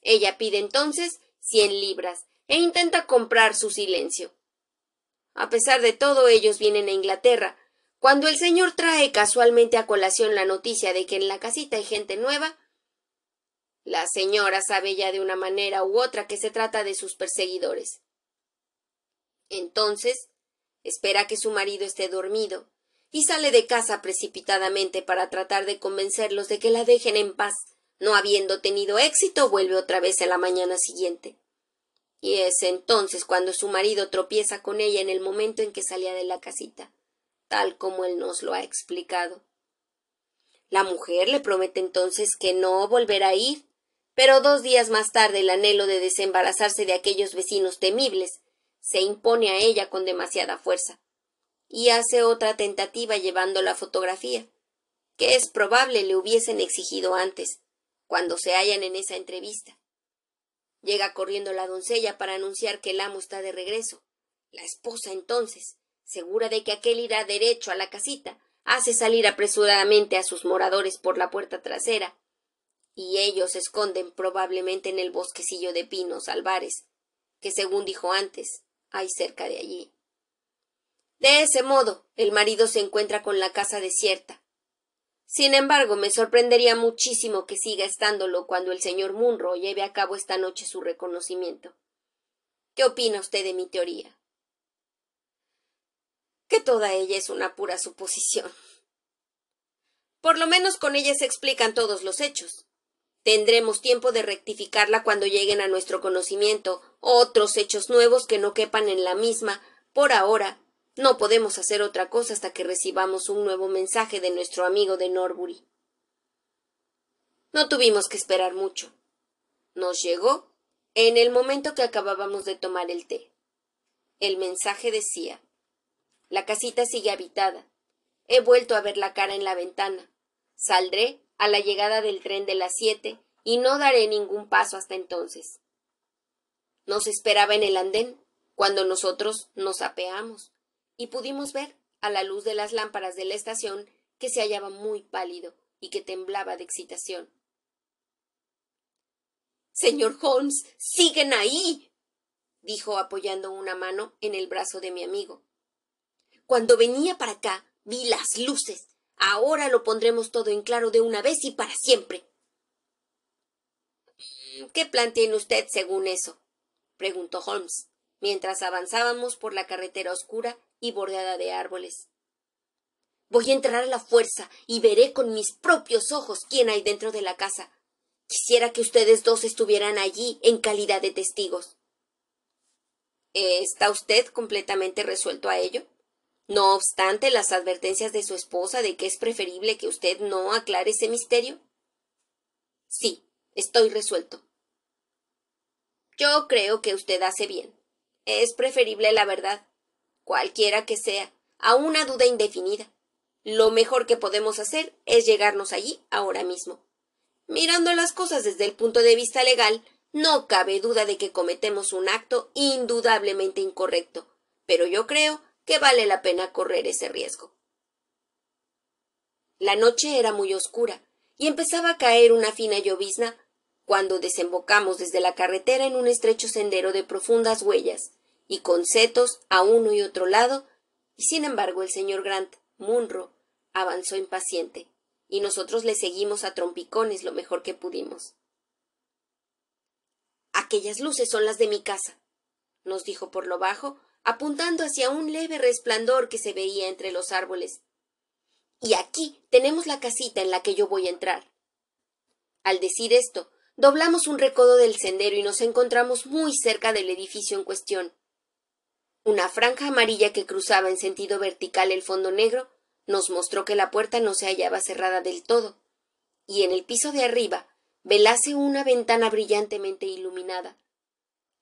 Ella pide entonces cien libras e intenta comprar su silencio. A pesar de todo, ellos vienen a Inglaterra. Cuando el señor trae casualmente a colación la noticia de que en la casita hay gente nueva, la señora sabe ya de una manera u otra que se trata de sus perseguidores. Entonces, espera que su marido esté dormido y sale de casa precipitadamente para tratar de convencerlos de que la dejen en paz. No habiendo tenido éxito, vuelve otra vez a la mañana siguiente. Y es entonces cuando su marido tropieza con ella en el momento en que salía de la casita, tal como él nos lo ha explicado. La mujer le promete entonces que no volverá a ir, pero dos días más tarde el anhelo de desembarazarse de aquellos vecinos temibles se impone a ella con demasiada fuerza y hace otra tentativa llevando la fotografía, que es probable le hubiesen exigido antes, cuando se hallan en esa entrevista. Llega corriendo la doncella para anunciar que el amo está de regreso. La esposa entonces, segura de que aquel irá derecho a la casita, hace salir apresuradamente a sus moradores por la puerta trasera, y ellos se esconden probablemente en el bosquecillo de pinos albares, que según dijo antes, hay cerca de allí. De ese modo, el marido se encuentra con la casa desierta. Sin embargo, me sorprendería muchísimo que siga estándolo cuando el señor Munro lleve a cabo esta noche su reconocimiento. ¿Qué opina usted de mi teoría? Que toda ella es una pura suposición. Por lo menos con ella se explican todos los hechos. Tendremos tiempo de rectificarla cuando lleguen a nuestro conocimiento otros hechos nuevos que no quepan en la misma, por ahora, no podemos hacer otra cosa hasta que recibamos un nuevo mensaje de nuestro amigo de Norbury. No tuvimos que esperar mucho. Nos llegó en el momento que acabábamos de tomar el té. El mensaje decía La casita sigue habitada. He vuelto a ver la cara en la ventana. Saldré a la llegada del tren de las siete y no daré ningún paso hasta entonces. Nos esperaba en el andén cuando nosotros nos apeamos y pudimos ver, a la luz de las lámparas de la estación, que se hallaba muy pálido y que temblaba de excitación. Señor Holmes, siguen ahí. dijo apoyando una mano en el brazo de mi amigo. Cuando venía para acá, vi las luces. Ahora lo pondremos todo en claro de una vez y para siempre. ¿Qué plan tiene usted según eso? preguntó Holmes, mientras avanzábamos por la carretera oscura y bordeada de árboles. Voy a entrar a la fuerza y veré con mis propios ojos quién hay dentro de la casa. Quisiera que ustedes dos estuvieran allí en calidad de testigos. ¿Está usted completamente resuelto a ello? No obstante las advertencias de su esposa de que es preferible que usted no aclare ese misterio. Sí, estoy resuelto. Yo creo que usted hace bien. Es preferible la verdad cualquiera que sea, a una duda indefinida. Lo mejor que podemos hacer es llegarnos allí ahora mismo. Mirando las cosas desde el punto de vista legal, no cabe duda de que cometemos un acto indudablemente incorrecto, pero yo creo que vale la pena correr ese riesgo. La noche era muy oscura y empezaba a caer una fina llovizna cuando desembocamos desde la carretera en un estrecho sendero de profundas huellas, y con setos a uno y otro lado, y sin embargo el señor Grant Munro avanzó impaciente, y nosotros le seguimos a trompicones lo mejor que pudimos. Aquellas luces son las de mi casa, nos dijo por lo bajo, apuntando hacia un leve resplandor que se veía entre los árboles. Y aquí tenemos la casita en la que yo voy a entrar. Al decir esto, doblamos un recodo del sendero y nos encontramos muy cerca del edificio en cuestión. Una franja amarilla que cruzaba en sentido vertical el fondo negro nos mostró que la puerta no se hallaba cerrada del todo, y en el piso de arriba velase una ventana brillantemente iluminada.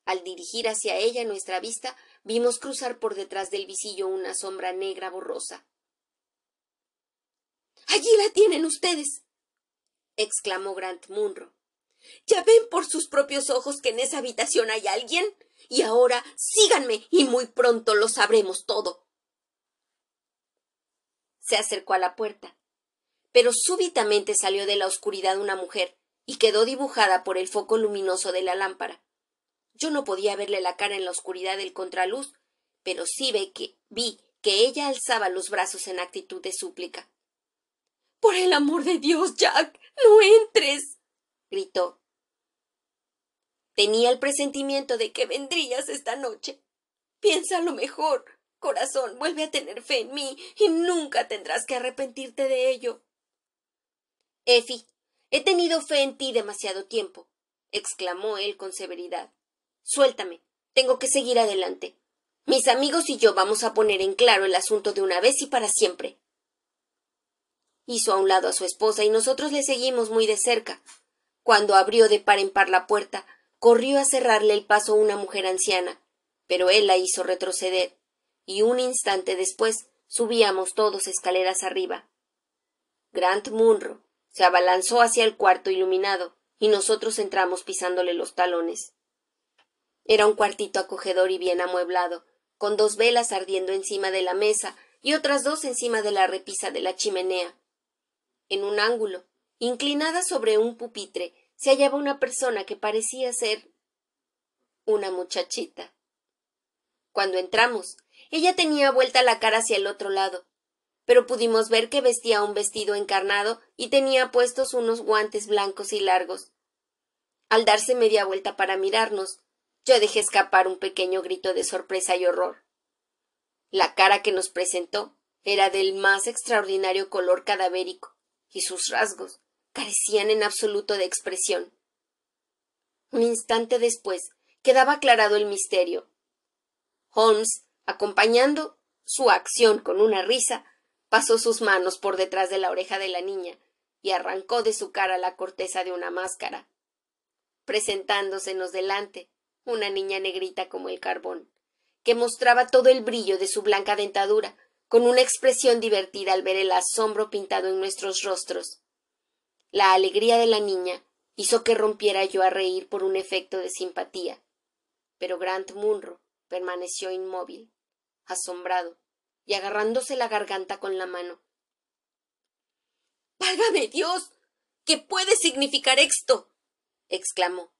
Al dirigir hacia ella nuestra vista, vimos cruzar por detrás del visillo una sombra negra borrosa. Allí la tienen ustedes. exclamó Grant Munro. ¿Ya ven por sus propios ojos que en esa habitación hay alguien? Y ahora síganme y muy pronto lo sabremos todo. Se acercó a la puerta, pero súbitamente salió de la oscuridad una mujer y quedó dibujada por el foco luminoso de la lámpara. Yo no podía verle la cara en la oscuridad del contraluz, pero sí ve que vi que ella alzaba los brazos en actitud de súplica. Por el amor de Dios, Jack, no entres. gritó. Tenía el presentimiento de que vendrías esta noche. Piensa lo mejor. Corazón, vuelve a tener fe en mí y nunca tendrás que arrepentirte de ello. Effie, he tenido fe en ti demasiado tiempo, exclamó él con severidad. Suéltame. Tengo que seguir adelante. Mis amigos y yo vamos a poner en claro el asunto de una vez y para siempre. Hizo a un lado a su esposa y nosotros le seguimos muy de cerca. Cuando abrió de par en par la puerta, corrió a cerrarle el paso una mujer anciana, pero él la hizo retroceder, y un instante después subíamos todos escaleras arriba. Grant Munro se abalanzó hacia el cuarto iluminado, y nosotros entramos pisándole los talones. Era un cuartito acogedor y bien amueblado, con dos velas ardiendo encima de la mesa y otras dos encima de la repisa de la chimenea. En un ángulo, inclinada sobre un pupitre, se hallaba una persona que parecía ser una muchachita. Cuando entramos, ella tenía vuelta la cara hacia el otro lado, pero pudimos ver que vestía un vestido encarnado y tenía puestos unos guantes blancos y largos. Al darse media vuelta para mirarnos, yo dejé escapar un pequeño grito de sorpresa y horror. La cara que nos presentó era del más extraordinario color cadavérico, y sus rasgos carecían en absoluto de expresión. Un instante después quedaba aclarado el misterio. Holmes, acompañando su acción con una risa, pasó sus manos por detrás de la oreja de la niña y arrancó de su cara la corteza de una máscara, presentándosenos delante una niña negrita como el carbón, que mostraba todo el brillo de su blanca dentadura, con una expresión divertida al ver el asombro pintado en nuestros rostros. La alegría de la niña hizo que rompiera yo a reír por un efecto de simpatía. Pero Grant Munro permaneció inmóvil, asombrado, y agarrándose la garganta con la mano. Válgame Dios. ¿Qué puede significar esto? exclamó.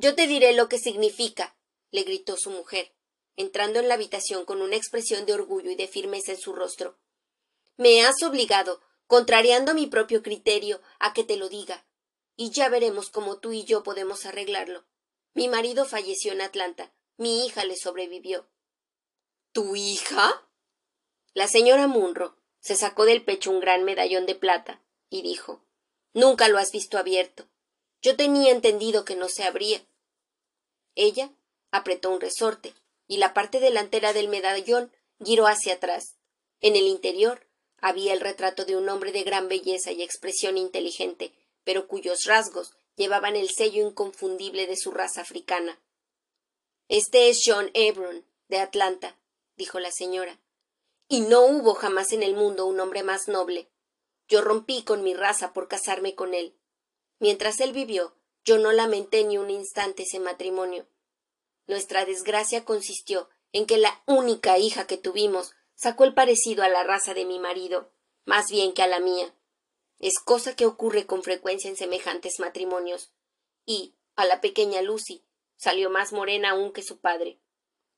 Yo te diré lo que significa, le gritó su mujer entrando en la habitación con una expresión de orgullo y de firmeza en su rostro. Me has obligado, contrariando mi propio criterio, a que te lo diga, y ya veremos cómo tú y yo podemos arreglarlo. Mi marido falleció en Atlanta. Mi hija le sobrevivió. ¿Tu hija? La señora Munro se sacó del pecho un gran medallón de plata y dijo Nunca lo has visto abierto. Yo tenía entendido que no se abría. Ella apretó un resorte y la parte delantera del medallón giró hacia atrás. En el interior había el retrato de un hombre de gran belleza y expresión inteligente, pero cuyos rasgos llevaban el sello inconfundible de su raza africana. Este es John Hebron, de Atlanta, dijo la señora. Y no hubo jamás en el mundo un hombre más noble. Yo rompí con mi raza por casarme con él. Mientras él vivió, yo no lamenté ni un instante ese matrimonio. Nuestra desgracia consistió en que la única hija que tuvimos sacó el parecido a la raza de mi marido, más bien que a la mía. Es cosa que ocurre con frecuencia en semejantes matrimonios. Y, a la pequeña Lucy, salió más morena aún que su padre.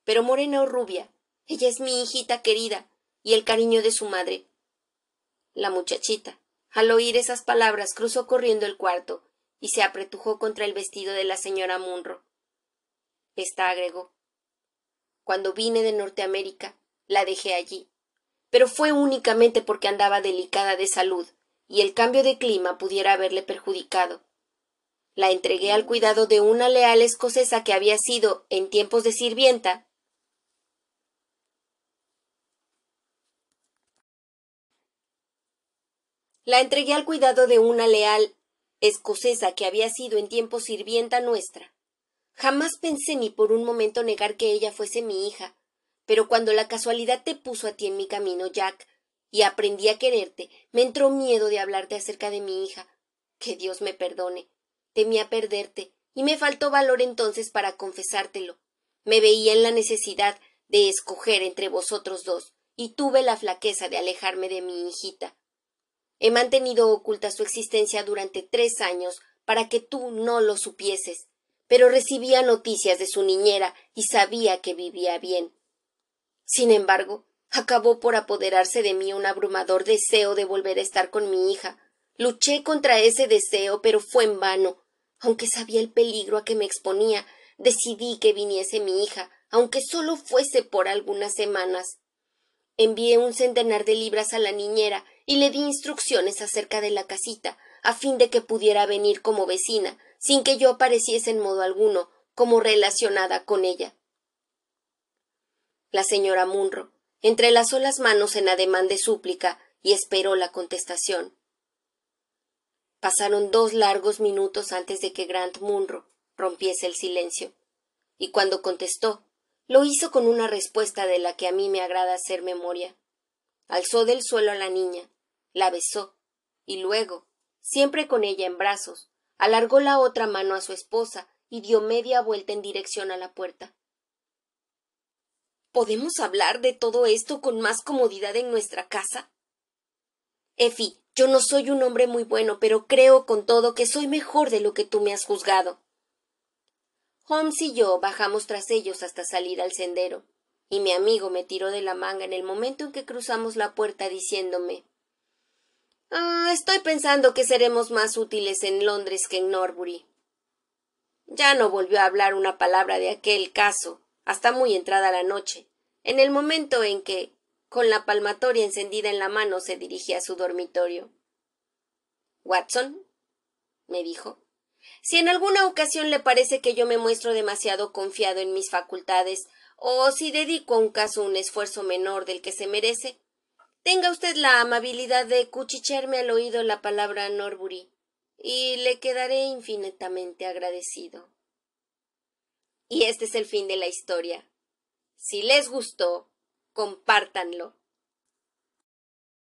Pero morena o rubia, ella es mi hijita querida, y el cariño de su madre. La muchachita, al oír esas palabras, cruzó corriendo el cuarto y se apretujó contra el vestido de la señora Munro. Esta agregó. Cuando vine de Norteamérica, la dejé allí, pero fue únicamente porque andaba delicada de salud y el cambio de clima pudiera haberle perjudicado. La entregué al cuidado de una leal escocesa que había sido, en tiempos de sirvienta, La entregué al cuidado de una leal escocesa que había sido en tiempos sirvienta nuestra. Jamás pensé ni por un momento negar que ella fuese mi hija, pero cuando la casualidad te puso a ti en mi camino, Jack, y aprendí a quererte, me entró miedo de hablarte acerca de mi hija. Que Dios me perdone. Temía perderte, y me faltó valor entonces para confesártelo. Me veía en la necesidad de escoger entre vosotros dos, y tuve la flaqueza de alejarme de mi hijita. He mantenido oculta su existencia durante tres años para que tú no lo supieses, pero recibía noticias de su niñera y sabía que vivía bien. Sin embargo, acabó por apoderarse de mí un abrumador deseo de volver a estar con mi hija. Luché contra ese deseo, pero fue en vano. Aunque sabía el peligro a que me exponía, decidí que viniese mi hija, aunque solo fuese por algunas semanas. Envié un centenar de libras a la niñera y le di instrucciones acerca de la casita, a fin de que pudiera venir como vecina, sin que yo apareciese en modo alguno como relacionada con ella. La señora Munro entrelazó las manos en ademán de súplica y esperó la contestación. Pasaron dos largos minutos antes de que Grant Munro rompiese el silencio, y cuando contestó, lo hizo con una respuesta de la que a mí me agrada hacer memoria. Alzó del suelo a la niña, la besó, y luego, siempre con ella en brazos, alargó la otra mano a su esposa y dio media vuelta en dirección a la puerta. ¿Podemos hablar de todo esto con más comodidad en nuestra casa? Efi, yo no soy un hombre muy bueno, pero creo con todo que soy mejor de lo que tú me has juzgado. Holmes y yo bajamos tras ellos hasta salir al sendero, y mi amigo me tiró de la manga en el momento en que cruzamos la puerta diciéndome Ah, estoy pensando que seremos más útiles en Londres que en Norbury. Ya no volvió a hablar una palabra de aquel caso hasta muy entrada la noche, en el momento en que, con la palmatoria encendida en la mano, se dirigía a su dormitorio. Watson, me dijo, si en alguna ocasión le parece que yo me muestro demasiado confiado en mis facultades, o si dedico a un caso un esfuerzo menor del que se merece, Tenga usted la amabilidad de cuchicharme al oído la palabra Norbury, y le quedaré infinitamente agradecido. Y este es el fin de la historia. Si les gustó, compártanlo.